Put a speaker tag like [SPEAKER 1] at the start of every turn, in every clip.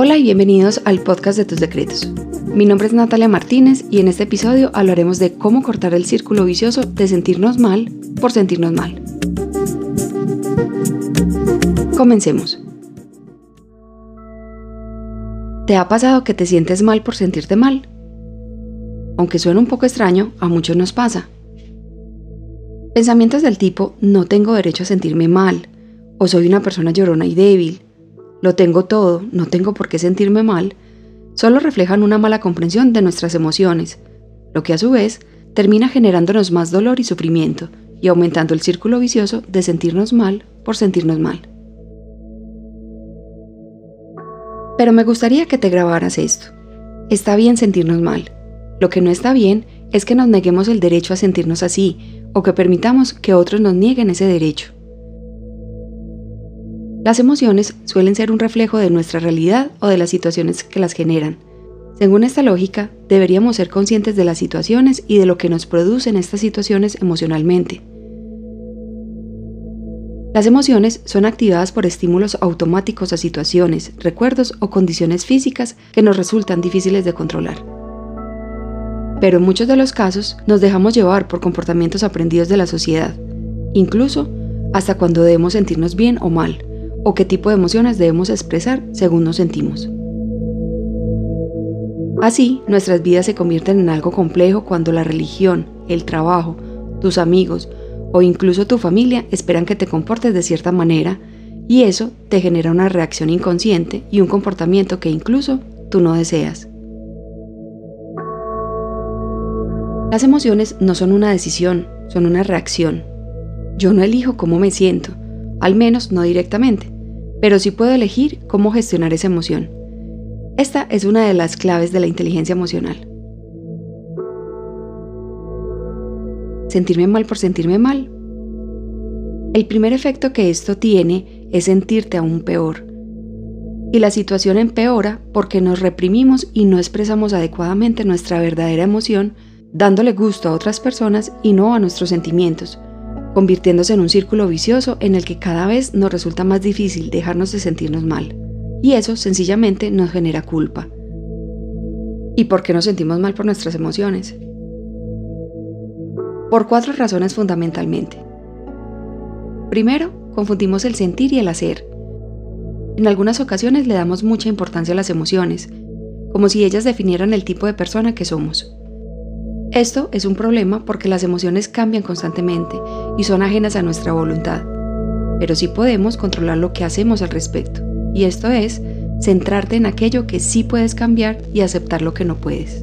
[SPEAKER 1] Hola y bienvenidos al podcast de tus decretos. Mi nombre es Natalia Martínez y en este episodio hablaremos de cómo cortar el círculo vicioso de sentirnos mal por sentirnos mal. Comencemos. ¿Te ha pasado que te sientes mal por sentirte mal? Aunque suena un poco extraño, a muchos nos pasa. Pensamientos del tipo no tengo derecho a sentirme mal, o soy una persona llorona y débil, lo tengo todo, no tengo por qué sentirme mal, solo reflejan una mala comprensión de nuestras emociones, lo que a su vez termina generándonos más dolor y sufrimiento y aumentando el círculo vicioso de sentirnos mal por sentirnos mal. Pero me gustaría que te grabaras esto. Está bien sentirnos mal. Lo que no está bien es que nos neguemos el derecho a sentirnos así o que permitamos que otros nos nieguen ese derecho. Las emociones suelen ser un reflejo de nuestra realidad o de las situaciones que las generan. Según esta lógica, deberíamos ser conscientes de las situaciones y de lo que nos producen estas situaciones emocionalmente. Las emociones son activadas por estímulos automáticos a situaciones, recuerdos o condiciones físicas que nos resultan difíciles de controlar. Pero en muchos de los casos nos dejamos llevar por comportamientos aprendidos de la sociedad, incluso hasta cuando debemos sentirnos bien o mal o qué tipo de emociones debemos expresar según nos sentimos. Así, nuestras vidas se convierten en algo complejo cuando la religión, el trabajo, tus amigos o incluso tu familia esperan que te comportes de cierta manera y eso te genera una reacción inconsciente y un comportamiento que incluso tú no deseas. Las emociones no son una decisión, son una reacción. Yo no elijo cómo me siento, al menos no directamente, pero sí puedo elegir cómo gestionar esa emoción. Esta es una de las claves de la inteligencia emocional. Sentirme mal por sentirme mal. El primer efecto que esto tiene es sentirte aún peor. Y la situación empeora porque nos reprimimos y no expresamos adecuadamente nuestra verdadera emoción, dándole gusto a otras personas y no a nuestros sentimientos, convirtiéndose en un círculo vicioso en el que cada vez nos resulta más difícil dejarnos de sentirnos mal. Y eso sencillamente nos genera culpa. ¿Y por qué nos sentimos mal por nuestras emociones? Por cuatro razones fundamentalmente. Primero, confundimos el sentir y el hacer. En algunas ocasiones le damos mucha importancia a las emociones, como si ellas definieran el tipo de persona que somos. Esto es un problema porque las emociones cambian constantemente y son ajenas a nuestra voluntad, pero sí podemos controlar lo que hacemos al respecto, y esto es centrarte en aquello que sí puedes cambiar y aceptar lo que no puedes.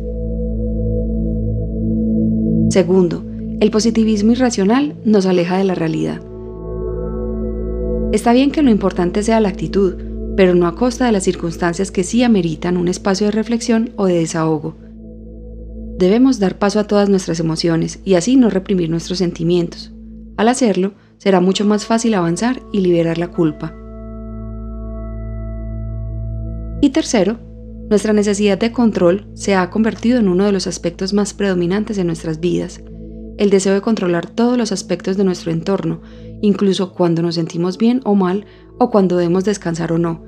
[SPEAKER 1] Segundo, el positivismo irracional nos aleja de la realidad. Está bien que lo importante sea la actitud, pero no a costa de las circunstancias que sí ameritan un espacio de reflexión o de desahogo Debemos dar paso a todas nuestras emociones y así no reprimir nuestros sentimientos. Al hacerlo, será mucho más fácil avanzar y liberar la culpa. Y tercero, nuestra necesidad de control se ha convertido en uno de los aspectos más predominantes de nuestras vidas. El deseo de controlar todos los aspectos de nuestro entorno, incluso cuando nos sentimos bien o mal o cuando debemos descansar o no,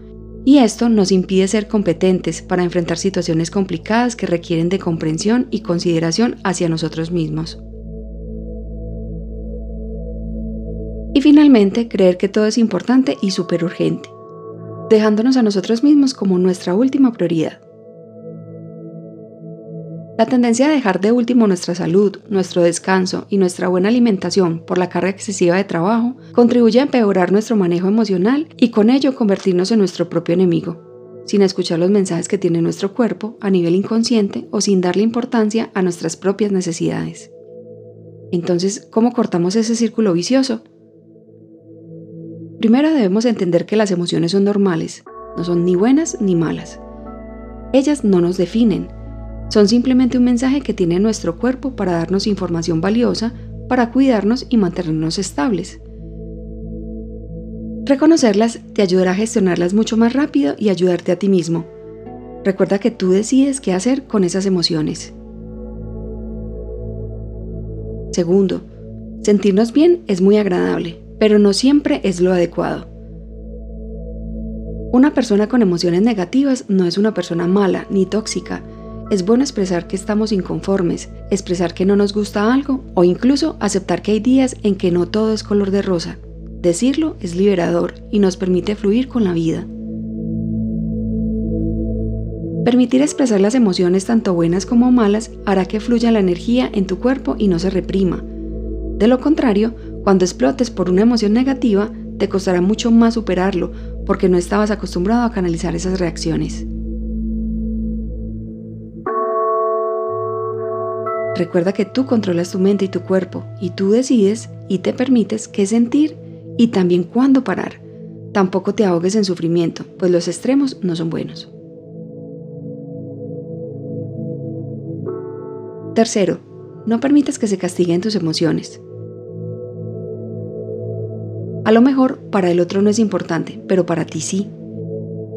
[SPEAKER 1] y esto nos impide ser competentes para enfrentar situaciones complicadas que requieren de comprensión y consideración hacia nosotros mismos. Y finalmente, creer que todo es importante y súper urgente, dejándonos a nosotros mismos como nuestra última prioridad. La tendencia a dejar de último nuestra salud, nuestro descanso y nuestra buena alimentación por la carga excesiva de trabajo contribuye a empeorar nuestro manejo emocional y con ello convertirnos en nuestro propio enemigo, sin escuchar los mensajes que tiene nuestro cuerpo a nivel inconsciente o sin darle importancia a nuestras propias necesidades. Entonces, ¿cómo cortamos ese círculo vicioso? Primero debemos entender que las emociones son normales, no son ni buenas ni malas. Ellas no nos definen, son simplemente un mensaje que tiene nuestro cuerpo para darnos información valiosa para cuidarnos y mantenernos estables. Reconocerlas te ayudará a gestionarlas mucho más rápido y ayudarte a ti mismo. Recuerda que tú decides qué hacer con esas emociones. Segundo, sentirnos bien es muy agradable, pero no siempre es lo adecuado. Una persona con emociones negativas no es una persona mala ni tóxica. Es bueno expresar que estamos inconformes, expresar que no nos gusta algo o incluso aceptar que hay días en que no todo es color de rosa. Decirlo es liberador y nos permite fluir con la vida. Permitir expresar las emociones tanto buenas como malas hará que fluya la energía en tu cuerpo y no se reprima. De lo contrario, cuando explotes por una emoción negativa, te costará mucho más superarlo porque no estabas acostumbrado a canalizar esas reacciones. Recuerda que tú controlas tu mente y tu cuerpo y tú decides y te permites qué sentir y también cuándo parar. Tampoco te ahogues en sufrimiento, pues los extremos no son buenos. Tercero, no permitas que se castiguen tus emociones. A lo mejor para el otro no es importante, pero para ti sí.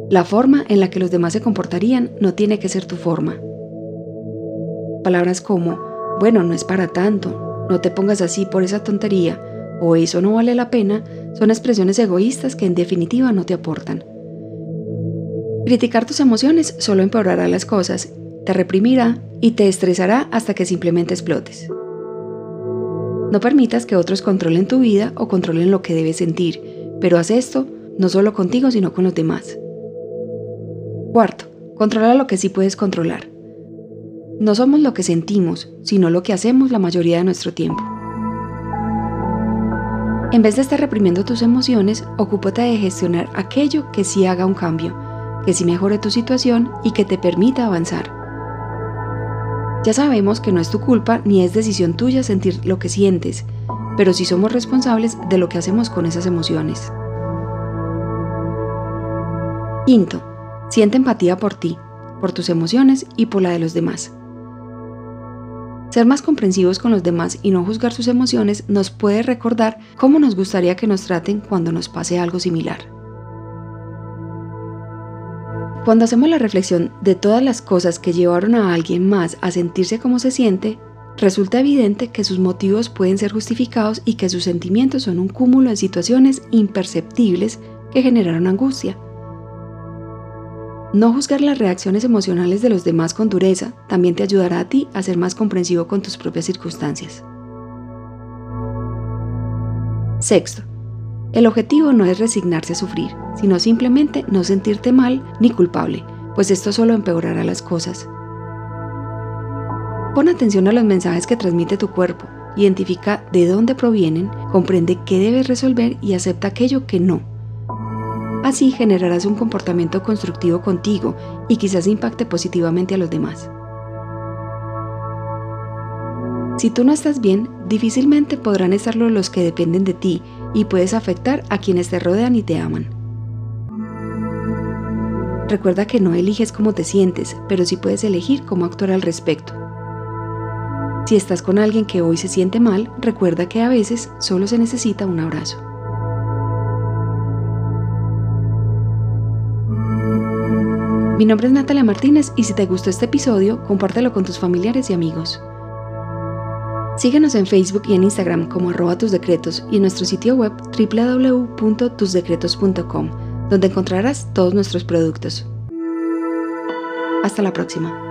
[SPEAKER 1] La forma en la que los demás se comportarían no tiene que ser tu forma. Palabras como, bueno, no es para tanto, no te pongas así por esa tontería, o eso no vale la pena, son expresiones egoístas que en definitiva no te aportan. Criticar tus emociones solo empeorará las cosas, te reprimirá y te estresará hasta que simplemente explotes. No permitas que otros controlen tu vida o controlen lo que debes sentir, pero haz esto no solo contigo, sino con los demás. Cuarto, controla lo que sí puedes controlar. No somos lo que sentimos, sino lo que hacemos la mayoría de nuestro tiempo. En vez de estar reprimiendo tus emociones, ocúpate de gestionar aquello que sí haga un cambio, que sí mejore tu situación y que te permita avanzar. Ya sabemos que no es tu culpa ni es decisión tuya sentir lo que sientes, pero sí somos responsables de lo que hacemos con esas emociones. Quinto, siente empatía por ti, por tus emociones y por la de los demás. Ser más comprensivos con los demás y no juzgar sus emociones nos puede recordar cómo nos gustaría que nos traten cuando nos pase algo similar. Cuando hacemos la reflexión de todas las cosas que llevaron a alguien más a sentirse como se siente, resulta evidente que sus motivos pueden ser justificados y que sus sentimientos son un cúmulo de situaciones imperceptibles que generaron angustia. No juzgar las reacciones emocionales de los demás con dureza también te ayudará a ti a ser más comprensivo con tus propias circunstancias. Sexto, el objetivo no es resignarse a sufrir, sino simplemente no sentirte mal ni culpable, pues esto solo empeorará las cosas. Pon atención a los mensajes que transmite tu cuerpo, identifica de dónde provienen, comprende qué debes resolver y acepta aquello que no. Así generarás un comportamiento constructivo contigo y quizás impacte positivamente a los demás. Si tú no estás bien, difícilmente podrán estarlo los que dependen de ti y puedes afectar a quienes te rodean y te aman. Recuerda que no eliges cómo te sientes, pero sí puedes elegir cómo actuar al respecto. Si estás con alguien que hoy se siente mal, recuerda que a veces solo se necesita un abrazo. Mi nombre es Natalia Martínez y si te gustó este episodio, compártelo con tus familiares y amigos. Síguenos en Facebook y en Instagram como arroba tus decretos y en nuestro sitio web www.tusdecretos.com, donde encontrarás todos nuestros productos. Hasta la próxima.